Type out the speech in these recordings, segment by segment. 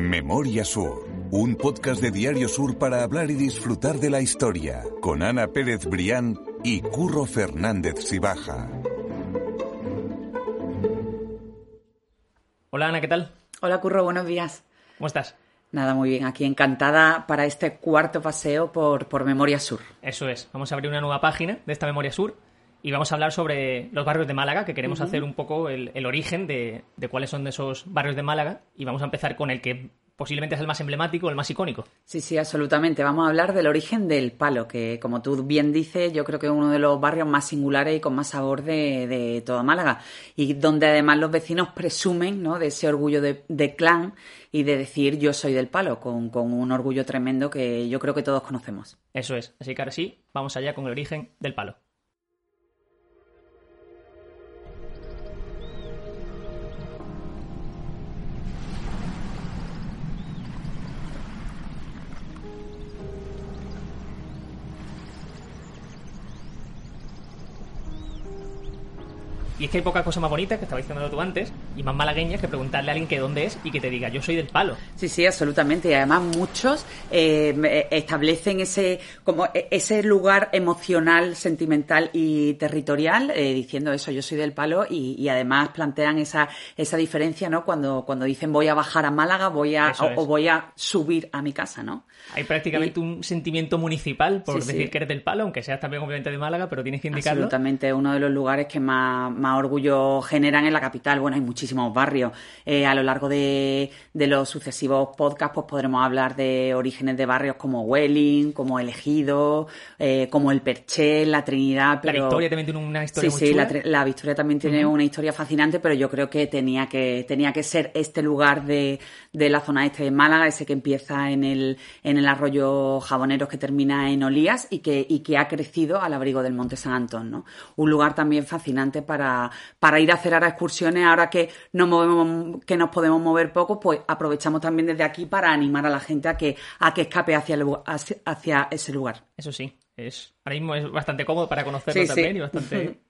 Memoria Sur, un podcast de Diario Sur para hablar y disfrutar de la historia, con Ana Pérez Brián y Curro Fernández Sibaja. Hola Ana, ¿qué tal? Hola Curro, buenos días. ¿Cómo estás? Nada, muy bien. Aquí encantada para este cuarto paseo por, por Memoria Sur. Eso es. Vamos a abrir una nueva página de esta Memoria Sur y vamos a hablar sobre los barrios de Málaga, que queremos hacer un poco el, el origen de, de, cuáles son esos barrios de Málaga. Y vamos a empezar con el que posiblemente es el más emblemático, el más icónico. Sí, sí, absolutamente. Vamos a hablar del origen del palo, que como tú bien dices, yo creo que es uno de los barrios más singulares y con más sabor de, de toda Málaga. Y donde además los vecinos presumen ¿no? de ese orgullo de, de clan y de decir yo soy del palo, con, con un orgullo tremendo que yo creo que todos conocemos. Eso es. Así que ahora sí, vamos allá con el origen del palo. Y es que hay poca cosa más bonita, que estaba diciendo tú antes, y más malagueña que preguntarle a alguien que dónde es y que te diga, yo soy del palo. Sí, sí, absolutamente. Y además muchos eh, establecen ese, como e, ese lugar emocional, sentimental y territorial, eh, diciendo eso, yo soy del palo, y, y, además plantean esa, esa diferencia, ¿no? Cuando, cuando dicen voy a bajar a Málaga, voy a, o, o, voy a subir a mi casa, ¿no? Hay prácticamente y, un sentimiento municipal por sí, decir sí. que eres del palo, aunque seas también obviamente de Málaga, pero tienes que indicarlo. Absolutamente, uno de los lugares que más, más orgullo generan en la capital. Bueno, hay muchísimos barrios. Eh, a lo largo de, de, los sucesivos podcasts, pues podremos hablar de orígenes de barrios como Welling, como El Ejido, eh, como El Perché, La Trinidad. Pero... La Victoria también tiene una historia sí, muy sí, chula. La, la, Victoria también tiene uh -huh. una historia fascinante, pero yo creo que tenía que, tenía que ser este lugar de, de la zona este de Málaga, ese que empieza en el, en el arroyo Jaboneros que termina en Olías y que, y que ha crecido al abrigo del Monte San Antón, ¿no? Un lugar también fascinante para, para ir a hacer ahora excursiones, ahora que nos movemos, que nos podemos mover poco, pues aprovechamos también desde aquí para animar a la gente a que, a que escape hacia, el, hacia, hacia ese lugar. Eso sí, es, ahora mismo es bastante cómodo para conocerlo sí, también sí. y bastante.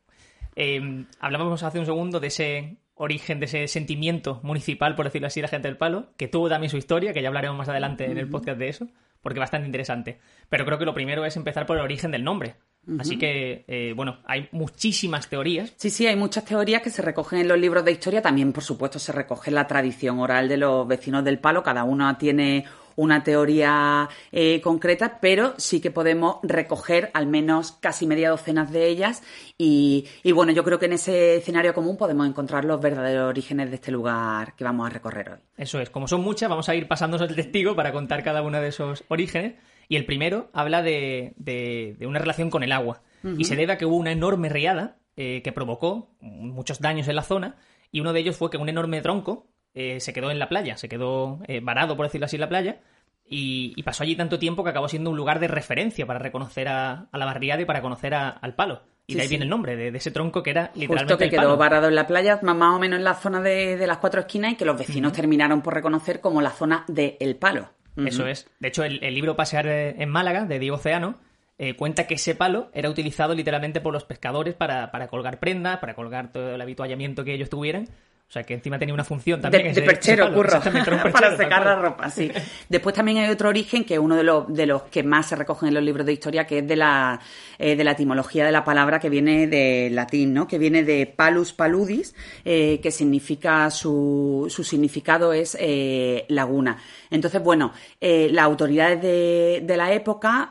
eh, hablábamos hace un segundo de ese origen de ese sentimiento municipal, por decirlo así, la gente del palo, que tuvo también su historia, que ya hablaremos más adelante en el podcast de eso, porque bastante interesante. Pero creo que lo primero es empezar por el origen del nombre. Uh -huh. Así que, eh, bueno, hay muchísimas teorías. Sí, sí, hay muchas teorías que se recogen en los libros de historia. También, por supuesto, se recoge la tradición oral de los vecinos del palo. Cada uno tiene una teoría eh, concreta, pero sí que podemos recoger al menos casi media docena de ellas y, y, bueno, yo creo que en ese escenario común podemos encontrar los verdaderos orígenes de este lugar que vamos a recorrer hoy. Eso es, como son muchas, vamos a ir pasándonos el testigo para contar cada uno de esos orígenes y el primero habla de, de, de una relación con el agua uh -huh. y se debe a que hubo una enorme riada eh, que provocó muchos daños en la zona y uno de ellos fue que un enorme tronco eh, se quedó en la playa, se quedó eh, varado, por decirlo así, en la playa, y, y, pasó allí tanto tiempo que acabó siendo un lugar de referencia para reconocer a, a la barriada y para conocer a, al palo. Y sí, de ahí sí. viene el nombre, de, de, ese tronco que era literalmente. Justo que quedó palo. varado en la playa, más, o menos en la zona de, de, las cuatro esquinas, y que los vecinos uh -huh. terminaron por reconocer como la zona de palo. Uh -huh. Eso es. De hecho, el, el, libro Pasear en Málaga, de Diego Oceano, eh, cuenta que ese palo era utilizado literalmente por los pescadores para, para colgar prendas, para colgar todo el habituallamiento que ellos tuvieran o sea, que encima tenía una función también. De, de perchero, palo, curro. Perchero, para secar la ropa, sí. Después también hay otro origen que es uno de los, de los que más se recogen en los libros de historia, que es de la, eh, de la etimología de la palabra que viene de latín, ¿no? Que viene de palus paludis, eh, que significa, su, su significado es eh, laguna. Entonces, bueno, eh, las autoridades de, de la época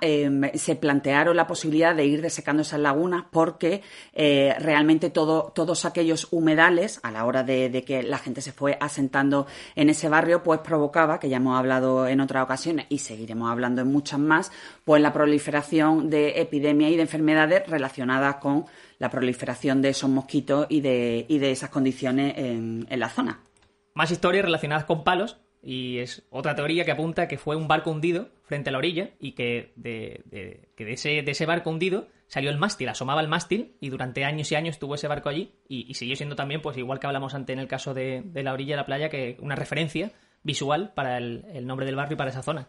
se plantearon la posibilidad de ir desecando esas lagunas porque realmente todo, todos aquellos humedales, a la hora de, de, que la gente se fue asentando en ese barrio, pues provocaba, que ya hemos hablado en otras ocasiones y seguiremos hablando en muchas más, pues la proliferación de epidemias y de enfermedades relacionadas con la proliferación de esos mosquitos y de, y de esas condiciones en, la zona. Más historias relacionadas con palos, y es otra teoría que apunta que fue un barco hundido frente a la orilla y que de, que de, ese, de ese barco hundido salió el mástil, asomaba el mástil y durante años y años estuvo ese barco allí y, siguió siendo también, pues igual que hablamos antes en el caso de, de, la orilla de la playa, que una referencia visual para el, nombre del barrio y para esa zona.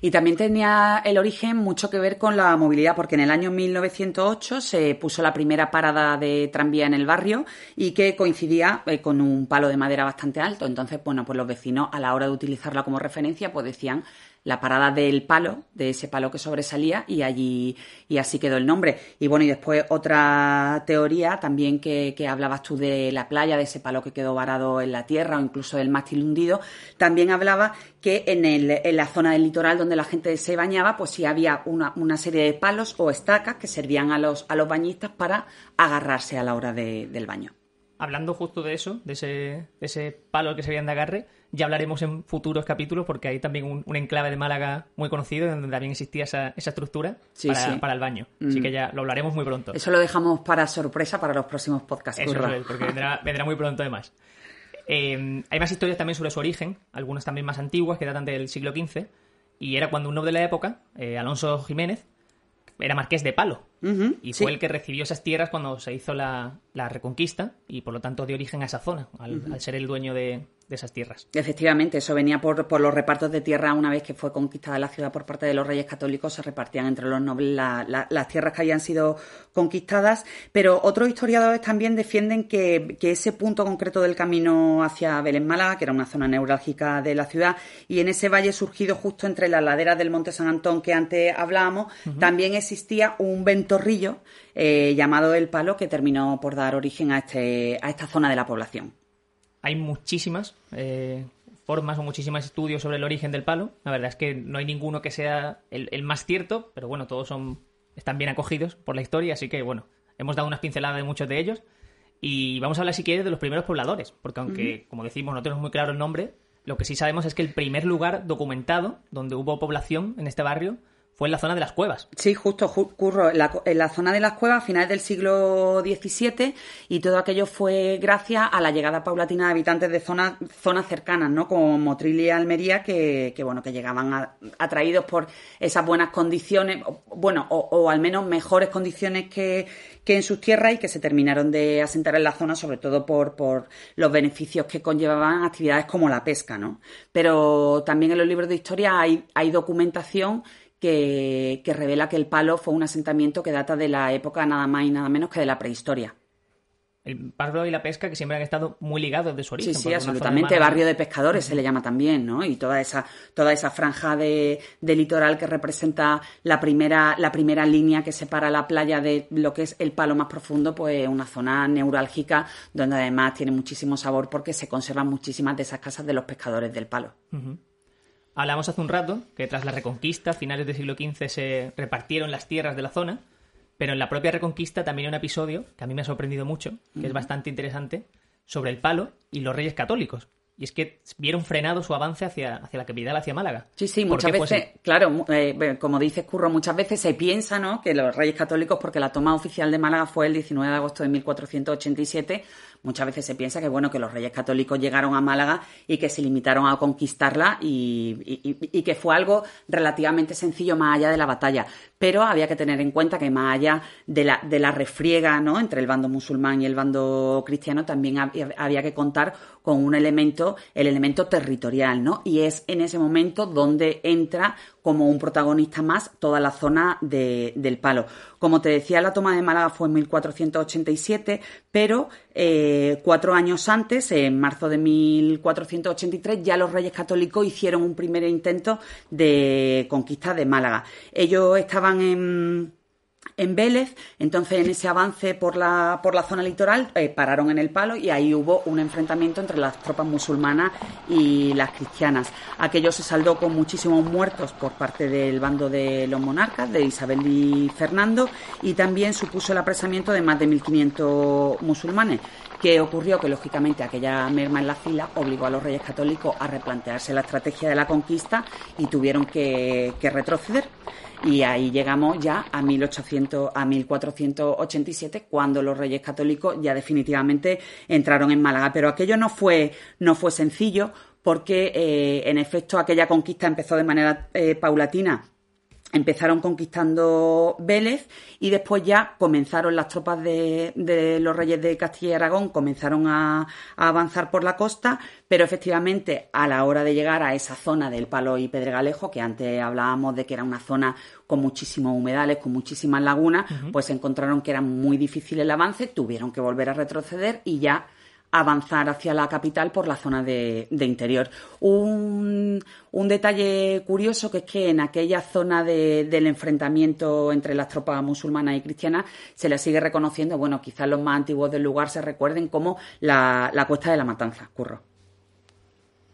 Y también tenía el origen mucho que ver con la movilidad, porque en el año 1908 se puso la primera parada de tranvía en el barrio y que coincidía eh, con un palo de madera bastante alto. Entonces, bueno, pues los vecinos a la hora de utilizarla como referencia, pues decían la parada del palo, de ese palo que sobresalía, y allí, y así quedó el nombre. Y bueno, y después otra teoría también que, hablabas tú de la playa, de ese palo que quedó varado en la tierra, o incluso del mástil hundido, también hablaba que en, el, en la zona del litoral donde la gente se bañaba, pues sí había una, una serie de palos o estacas que servían a los, a los bañistas para agarrarse a la hora del baño. Hablando justo de eso, de ese, de ese palo que servían de agarre, ya hablaremos en futuros capítulos porque hay también un, enclave de Málaga muy conocido donde también existía esa, esa estructura para, el baño. Así mm. que ya lo hablaremos muy pronto. Eso lo dejamos para sorpresa para los próximos podcasts. Eso es, porque vendrá, muy pronto además. Eh, hay más historias también sobre su origen, algunas también más antiguas que datan del siglo XV. Y era cuando un noble de la época, eh, Alonso Jiménez, era marqués de Palo. Y fue el que recibió esas tierras cuando se hizo la, reconquista y por lo tanto dio origen a esa zona, al ser el dueño de, de esas tierras. Efectivamente, eso venía por, por, los repartos de tierra. Una vez que fue conquistada la ciudad por parte de los reyes católicos, se repartían entre los nobles las tierras que habían sido conquistadas, pero otros historiadores también defienden que, ese punto concreto del camino hacia Belén Málaga, que era una zona neurálgica de la ciudad, y en ese valle surgido justo entre las laderas del Monte San Antón que antes hablábamos, también existía un ventorrillo eh, llamado El Palo que terminó por dar origen a, este, a esta zona de la población hay muchísimas eh, formas o muchísimos estudios sobre el origen del palo. La verdad es que no hay ninguno que sea el, más cierto, pero bueno, todos son están bien acogidos por la historia, así que bueno, hemos dado unas pinceladas de muchos de ellos. Y vamos a hablar, si quieres, de los primeros pobladores, porque aunque, como decimos, no tenemos muy claro el nombre, lo que sí sabemos es que el primer lugar documentado donde hubo población en este barrio fue en la zona de las cuevas. Sí, justo, curro, en la, zona de las cuevas a finales del siglo XVII y todo aquello fue gracias a la llegada paulatina de habitantes de zonas, zonas cercanas, ¿no? Como Motril y Almería, que, bueno, que llegaban atraídos por esas buenas condiciones, bueno, o, al menos mejores condiciones que, que en sus tierras y que se terminaron de asentar en la zona, sobre todo por, por los beneficios que conllevaban actividades como la pesca, ¿no? Pero también en los libros de historia hay, hay documentación que, revela que el palo fue un asentamiento que data de la época nada más y nada menos que de la prehistoria. El palo y la pesca que siempre han estado muy ligados de su origen. Sí, sí, absolutamente. Barrio de pescadores se le llama también, ¿no? Y toda esa, toda esa franja de, litoral que representa la primera, la primera línea que separa la playa de lo que es el palo más profundo, pues una zona neurálgica donde además tiene muchísimo sabor porque se conservan muchísimas de esas casas de los pescadores del palo. Hablamos hace un rato que tras la Reconquista, a finales del siglo XV, se repartieron las tierras de la zona, pero en la propia Reconquista también hay un episodio que a mí me ha sorprendido mucho, que es bastante interesante, sobre el palo y los reyes católicos. Y es que vieron frenado su avance hacia, hacia la capital, hacia Málaga. Sí, sí, muchas veces, claro, eh, como dices Curro, muchas veces se piensa ¿no? que los reyes católicos, porque la toma oficial de Málaga fue el 19 de agosto de 1487, muchas veces se piensa que bueno que los reyes católicos llegaron a Málaga y que se limitaron a conquistarla y, que fue algo relativamente sencillo más allá de la batalla. Pero había que tener en cuenta que más allá de la, de la refriega ¿no? entre el bando musulmán y el bando cristiano, también había que contar con un elemento, el elemento territorial, ¿no? Y es en ese momento donde entra como un protagonista más toda la zona del palo. Como te decía, la toma de Málaga fue en 1487, pero eh, cuatro años antes, en marzo de 1483, ya los reyes católicos hicieron un primer intento de conquista de Málaga. Ellos estaban en en Vélez, entonces en ese avance por la, por la zona litoral eh, pararon en el palo y ahí hubo un enfrentamiento entre las tropas musulmanas y las cristianas. Aquello se saldó con muchísimos muertos por parte del bando de los monarcas, de Isabel y Fernando, y también supuso el apresamiento de más de 1.500 musulmanes. que ocurrió? Que lógicamente aquella merma en la fila obligó a los reyes católicos a replantearse la estrategia de la conquista y tuvieron que retroceder y ahí llegamos ya a 1800 a 1487 cuando los Reyes Católicos ya definitivamente entraron en Málaga, pero aquello no fue no fue sencillo porque eh, en efecto aquella conquista empezó de manera eh, paulatina empezaron conquistando Vélez y después ya comenzaron las tropas de, los reyes de Castilla y Aragón, comenzaron a, avanzar por la costa, pero efectivamente a la hora de llegar a esa zona del Palo y Pedregalejo, que antes hablábamos de que era una zona con muchísimos humedales, con muchísimas lagunas, pues encontraron que era muy difícil el avance, tuvieron que volver a retroceder y ya avanzar hacia la capital por la zona de, interior. Un, detalle curioso que es que en aquella zona del enfrentamiento entre las tropas musulmanas y cristianas se le sigue reconociendo, bueno, quizás los más antiguos del lugar se recuerden como la, Cuesta de la Matanza, Curro.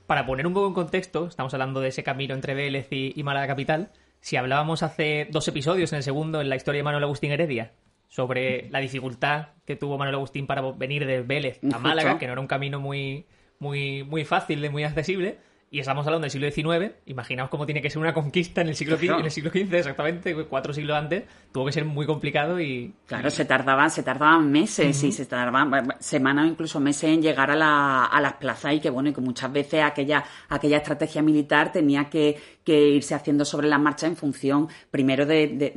Para poner un poco en contexto, estamos hablando de ese camino entre Vélez y, y Málaga Capital. Si hablábamos hace dos episodios, en el segundo, en la historia de Manuel Agustín Heredia, sobre la dificultad que tuvo Manuel Agustín para venir de Vélez a Málaga, que no era un camino muy, muy, muy fácil y muy accesible. Y estamos hablando del siglo XIX. Imaginaos cómo tiene que ser una conquista en el siglo XV, en el siglo XV exactamente, cuatro siglos antes. Tuvo que ser muy complicado y... Claro, se tardaban, se tardaban meses y se tardaban semanas o incluso meses en llegar a, la, a las plazas y que bueno, y que muchas veces aquella, aquella estrategia militar tenía que, que irse haciendo sobre la marcha en función primero de,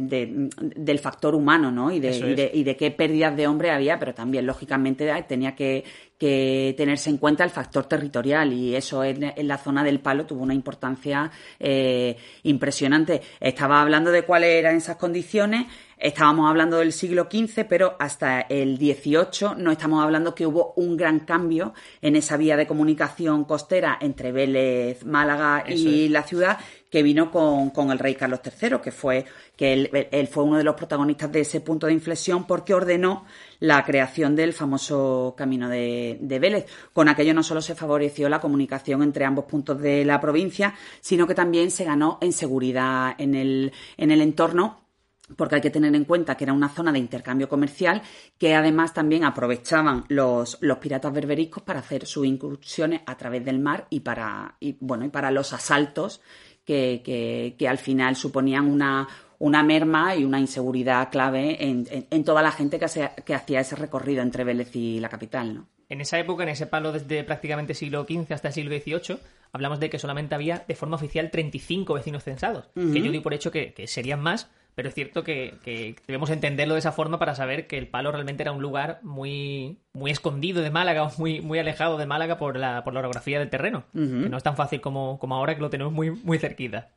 del factor humano, ¿no? Y de, y de, qué pérdidas de hombre había, pero también, lógicamente, tenía que, tenerse en cuenta el factor territorial y eso en, la zona del palo tuvo una importancia eh, impresionante. Estaba hablando de cuáles eran esas condiciones. Estábamos hablando del siglo XV, pero hasta el XVIII no estamos hablando que hubo un gran cambio en esa vía de comunicación costera entre Vélez, Málaga y la ciudad que vino con, el rey Carlos III, que fue que él, fue uno de los protagonistas de ese punto de inflexión porque ordenó la creación del famoso camino de, de, Vélez. Con aquello no solo se favoreció la comunicación entre ambos puntos de la provincia, sino que también se ganó en seguridad en el, en el entorno porque hay que tener en cuenta que era una zona de intercambio comercial que además también aprovechaban los, los piratas berberiscos para hacer sus incursiones a través del mar y para, y, bueno, y para los asaltos que, al final suponían una, una merma y una inseguridad clave en, toda la gente que, que, hacía ese recorrido entre Vélez y la capital, ¿no? En esa época, en ese palo desde prácticamente siglo XV hasta el siglo XVIII, hablamos de que solamente había de forma oficial 35 vecinos censados, que yo doy por hecho que, serían más, pero es cierto que, debemos entenderlo de esa forma para saber que el palo realmente era un lugar muy, muy escondido de Málaga, muy, muy alejado de Málaga por la, por la orografía del terreno, que no es tan fácil como, como ahora que lo tenemos muy, muy cerquita.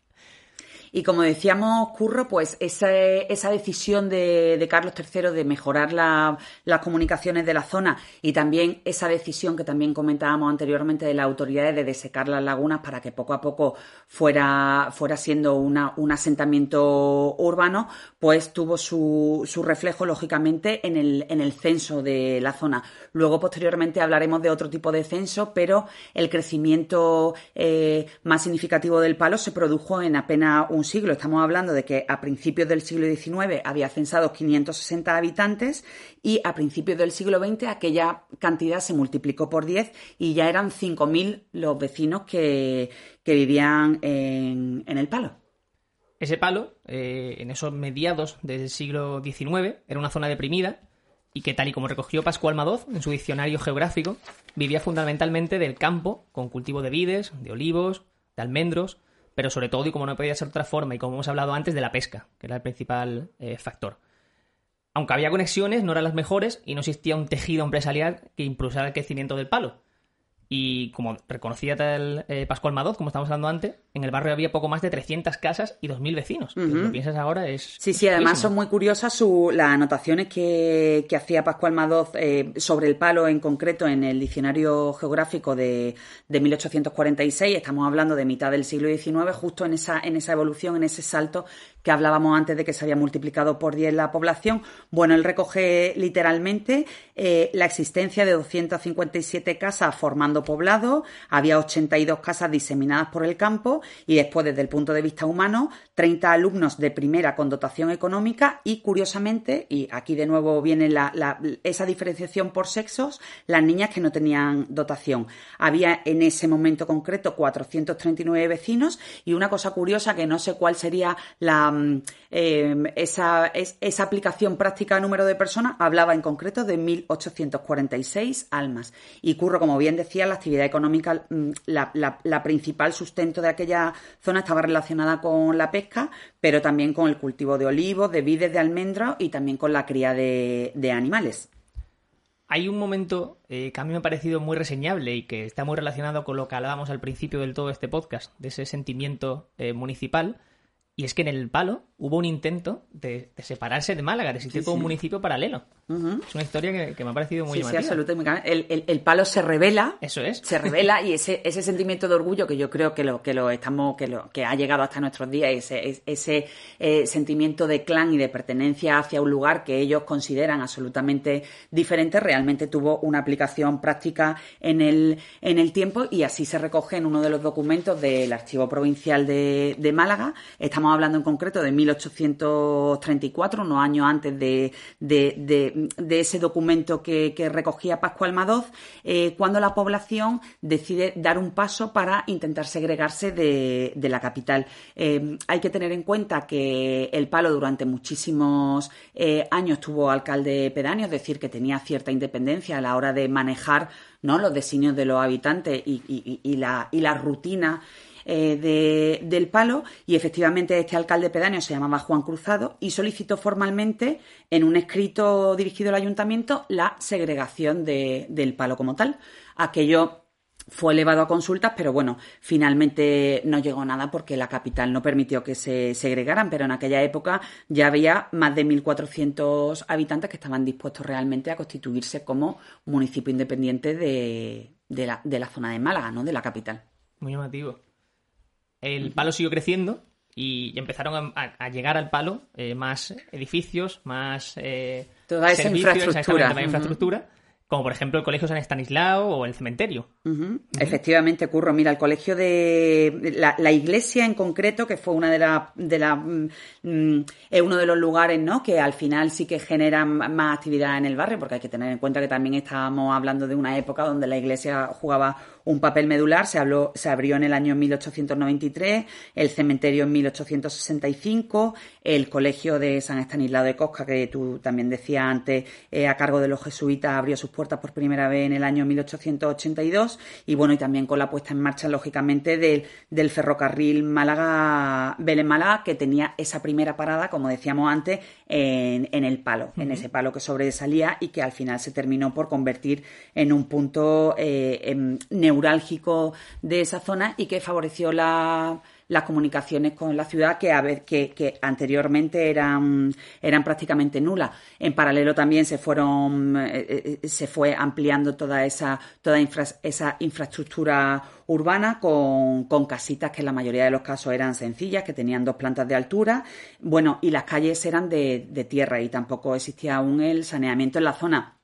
Y como decíamos, Curro, pues esa, esa decisión de, Carlos III de mejorar las comunicaciones de la zona y también esa decisión que también comentábamos anteriormente de las autoridades de desecar las lagunas para que poco a poco fuera, fuera siendo una, un asentamiento urbano, pues tuvo su, su reflejo, lógicamente, en el, en el censo de la zona. Luego, posteriormente, hablaremos de otro tipo de censo, pero el crecimiento eh, más significativo del palo se produjo en apenas un siglo. Estamos hablando de que a principios del siglo XIX había censado 560 habitantes y a principios del siglo XX aquella cantidad se multiplicó por 10 y ya eran 5.000 los vecinos que, vivían en, el palo. Ese palo, eh, en esos mediados del siglo XIX, era una zona deprimida y que, tal y como recogió Pascual Madoz en su diccionario geográfico, vivía fundamentalmente del campo, con cultivo de vides, de olivos, de almendros, pero sobre todo, y como no podía ser otra forma, y como hemos hablado antes, de la pesca, que era el principal eh, factor. Aunque había conexiones, no eran las mejores y no existía un tejido empresarial que impulsara el crecimiento del palo. Y como reconocía tal eh, Pascual Madoz, como estábamos hablando antes, en el barrio había poco más de 300 casas y 2.000 vecinos. lo piensas ahora es... Sí, sí, además son muy curiosas las anotaciones que, hacía Pascual Madoz eh, sobre el palo en concreto en el diccionario geográfico de, de, 1846. Estamos hablando de mitad del siglo XIX, justo en esa, en esa evolución, en ese salto que hablábamos antes de que se había multiplicado por 10 la población. Bueno, él recoge literalmente eh, la existencia de 257 casas formando poblado, había 82 casas diseminadas por el campo y después, desde el punto de vista humano, 30 alumnos de primera con dotación económica y, curiosamente, y aquí de nuevo viene esa diferenciación por sexos, las niñas que no tenían dotación. Había en ese momento concreto 439 vecinos y una cosa curiosa que no sé cuál sería la Em, esa, esa aplicación práctica a número de personas hablaba en concreto de 1.846 almas. Y Curro, como bien decía, la actividad económica, mm, la, principal sustento de aquella zona estaba relacionada con la pesca, pero también con el cultivo de olivos, de vides, de almendros y también con la cría de, animales. Hay un momento eh, que a mí me ha parecido muy reseñable y que está muy relacionado con lo que hablábamos al principio del todo este podcast, de ese sentimiento eh, municipal, y es que en el Palo hubo un intento de, separarse de Málaga, de existir como un municipio paralelo. Es una historia que, me ha parecido muy llamativa. Sí, absolutamente. El, el, Palo se revela. Eso es. Se revela y ese, ese sentimiento de orgullo que yo creo que lo, que lo estamos, que lo que ha llegado hasta nuestros días, ese, ese eh, sentimiento de clan y de pertenencia hacia un lugar que ellos consideran absolutamente diferente, realmente tuvo una aplicación práctica en el, en el tiempo y así se recoge en uno de los documentos del Archivo Provincial de, de Málaga. Estamos Hablando en concreto de 1834, unos años antes de, ese documento que, recogía Pascual Madoz, eh, cuando la población decide dar un paso para intentar segregarse de, la capital. Eh, hay que tener en cuenta que el Palo durante muchísimos eh, años tuvo alcalde pedáneo, es decir, que tenía cierta independencia a la hora de manejar ¿no? los designios de los habitantes y, la, y la rutina eh, del palo y efectivamente este alcalde pedáneo se llamaba Juan Cruzado y solicitó formalmente en un escrito dirigido al ayuntamiento la segregación del palo como tal. Aquello fue elevado a consultas, pero bueno, finalmente no llegó nada porque la capital no permitió que se segregaran, pero en aquella época ya había más de 1.400 habitantes que estaban dispuestos realmente a constituirse como municipio independiente de, la, de la zona de Málaga, ¿no? De la capital. Muy llamativo el palo siguió creciendo y empezaron a, llegar al palo eh, más edificios, más eh, Toda esa infraestructura como por ejemplo el Colegio San Estanislao o el cementerio. Efectivamente, Curro. Mira, el colegio de. La, iglesia en concreto, que fue una de las. De la, mm, mm, es uno de los lugares, ¿no? Que al final sí que generan más actividad en el barrio, porque hay que tener en cuenta que también estábamos hablando de una época donde la iglesia jugaba un papel medular. Se, habló, se abrió en el año 1893, el cementerio en 1865, el colegio de San Estanislao de Cosca, que tú también decías antes, eh, a cargo de los jesuitas, abrió sus puertas por primera vez en el año 1882 y bueno, y también con la puesta en marcha, lógicamente, del, del ferrocarril Málaga-Vélez-Málaga, que tenía esa primera parada, como decíamos antes, en, en el palo, en ese palo que sobresalía y que al final se terminó por convertir en un punto eh, em, neurálgico de esa zona y que favoreció la las comunicaciones con la ciudad que, a que, que anteriormente eran, eran prácticamente nulas. En paralelo también se fueron eh, eh, se fue ampliando toda esa toda esa infraestructura urbana con, con, casitas que en la mayoría de los casos eran sencillas, que tenían dos plantas de altura, bueno, y las calles eran de tierra y tampoco existía aún el saneamiento en la zona.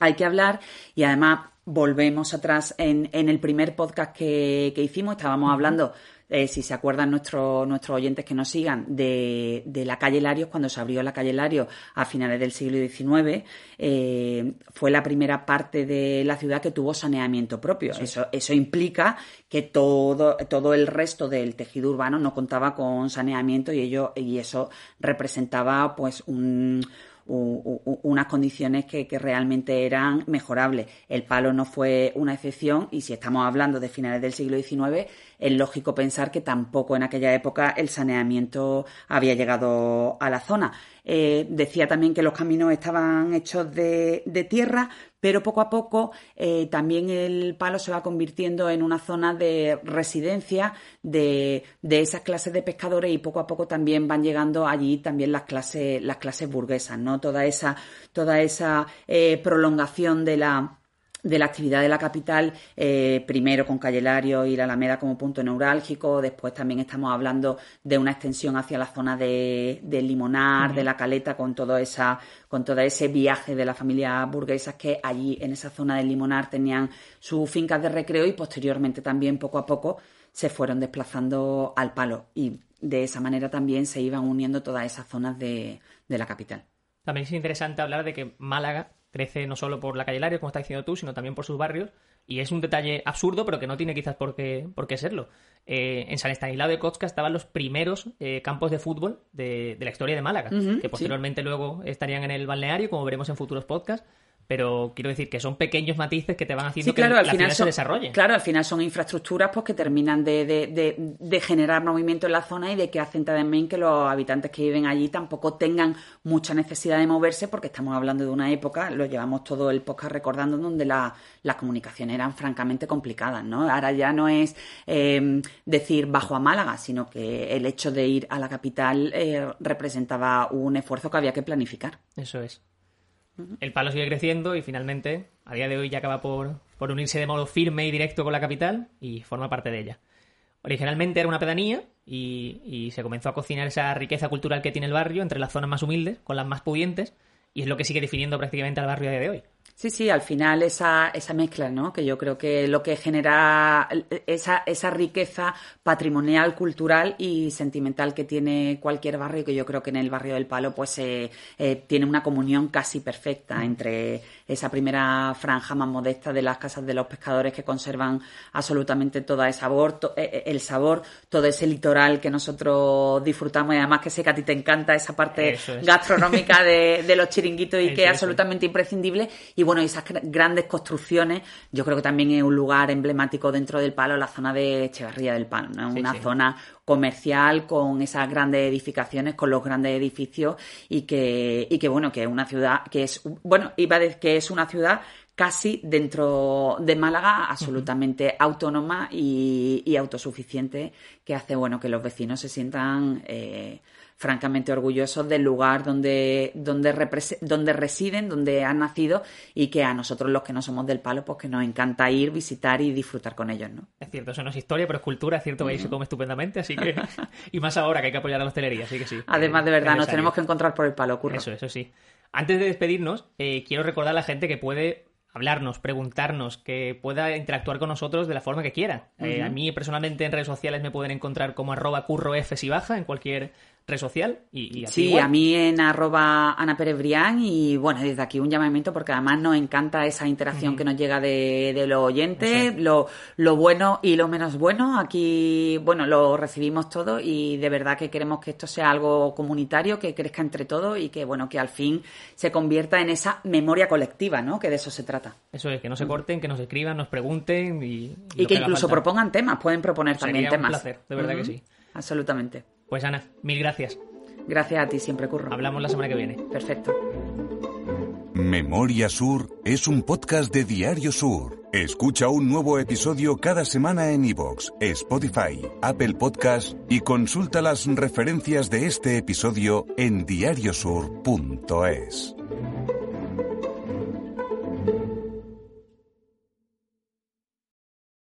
Hay que hablar y además volvemos atrás en, en el primer podcast que, que hicimos, estábamos hablando eh, si se acuerdan nuestros nuestros oyentes que nos sigan, de, de, la calle Larios, cuando se abrió la calle Larios a finales del siglo XIX, eh, fue la primera parte de la ciudad que tuvo saneamiento propio. Eso, eso implica que todo, todo el resto del tejido urbano no contaba con saneamiento y, ello, y eso representaba pues un unas condiciones que, realmente eran mejorables. El palo no fue una excepción y si estamos hablando de finales del siglo XIX, es lógico pensar que tampoco en aquella época el saneamiento había llegado a la zona. Eh, decía también que los caminos estaban hechos de, tierra, pero poco a poco eh, también el palo se va convirtiendo en una zona de residencia de, esas clases de pescadores y poco a poco también van llegando allí también las clases, las clases burguesas, ¿no? Toda esa, toda esa eh, prolongación de la de la actividad de la capital, eh, primero con Calle y la Alameda como punto neurálgico, después también estamos hablando de una extensión hacia la zona de, Limonar, de la Caleta, con todo, esa, con todo ese viaje de la familia burguesas que allí en esa zona de Limonar tenían sus fincas de recreo y posteriormente también poco a poco se fueron desplazando al palo y de esa manera también se iban uniendo todas esas zonas de, de la capital. También es interesante hablar de que Málaga crece no solo por la calle Lario, como estás diciendo tú, sino también por sus barrios. Y es un detalle absurdo, pero que no tiene quizás por qué, por qué serlo. Eh, en San Estanislao de Kotska estaban los primeros eh, campos de fútbol de, la historia de Málaga, que posteriormente luego estarían en el balneario, como veremos en futuros podcasts. Pero quiero decir que son pequeños matices que te van haciendo que al la final ciudad son, se desarrolle. Claro, al final son infraestructuras pues, que terminan de, de, de, generar movimiento en la zona y de que hacen también que los habitantes que viven allí tampoco tengan mucha necesidad de moverse porque estamos hablando de una época, lo llevamos todo el podcast recordando, donde la, las comunicaciones eran francamente complicadas. ¿no? Ahora ya no es eh, decir bajo a Málaga, sino que el hecho de ir a la capital eh, representaba un esfuerzo que había que planificar. Eso es. El palo sigue creciendo y finalmente, a día de hoy, ya acaba por, unirse de modo firme y directo con la capital y forma parte de ella. Originalmente era una pedanía y, y, se comenzó a cocinar esa riqueza cultural que tiene el barrio entre las zonas más humildes con las más pudientes y es lo que sigue definiendo prácticamente al barrio a día de hoy. Sí, sí, al final esa, esa mezcla, ¿no? Que yo creo que lo que genera esa, esa riqueza patrimonial, cultural y sentimental que tiene cualquier barrio, que yo creo que en el barrio del Palo pues eh, eh, tiene una comunión casi perfecta entre esa primera franja más modesta de las casas de los pescadores que conservan absolutamente todo ese sabor, eh, el sabor, todo ese litoral que nosotros disfrutamos y además que sé que a ti te encanta esa parte gastronómica de, de, los chiringuitos y que es. absolutamente imprescindible y bueno, esas grandes construcciones, yo creo que también es un lugar emblemático dentro del Palo, la zona de Echevarría del Palo, ¿no? Una zona comercial con esas grandes edificaciones, con los grandes edificios y que, y que bueno, que es una ciudad que es, bueno, iba a decir que es una ciudad casi dentro de Málaga, absolutamente autónoma y, autosuficiente, que hace bueno que los vecinos se sientan eh, francamente orgullosos del lugar donde, donde, donde residen, donde han nacido y que a nosotros los que no somos del palo, pues que nos encanta ir, visitar y disfrutar con ellos, ¿no? Es cierto, eso no es historia, pero es cultura, es cierto que ahí se come estupendamente, así que... y más ahora que hay que apoyar a la hostelería, así que sí. Además, de verdad, nos tenemos que encontrar por el palo, curro. Eso, eso sí. Antes de despedirnos, eh, quiero recordar a la gente que puede hablarnos, preguntarnos, que pueda interactuar con nosotros de la forma que quiera. Eh, a mí personalmente en redes sociales me pueden encontrar como arroba curro F si baja en cualquier red social. Y, sí, a mí en arroba Ana Pérez Brián y bueno, desde aquí un llamamiento porque además nos encanta esa interacción que nos llega de, de los oyentes, lo, lo, bueno y lo menos bueno. Aquí, bueno, lo recibimos todo y de verdad que queremos que esto sea algo comunitario, que crezca entre todos y que bueno, que al fin se convierta en esa memoria colectiva, ¿no? Que de eso se trata. Eso es, que no se corten, que nos escriban, nos pregunten y... Y, que, incluso propongan temas, pueden proponer también temas. Un placer, de verdad que sí. Absolutamente. Pues Ana, mil gracias. Gracias a ti, siempre curro. Hablamos la semana que viene. Perfecto. Memoria Sur es un podcast de Diario Sur. Escucha un nuevo episodio cada semana en iVoox, Spotify, Apple Podcast y consulta las referencias de este episodio en diariosur.es.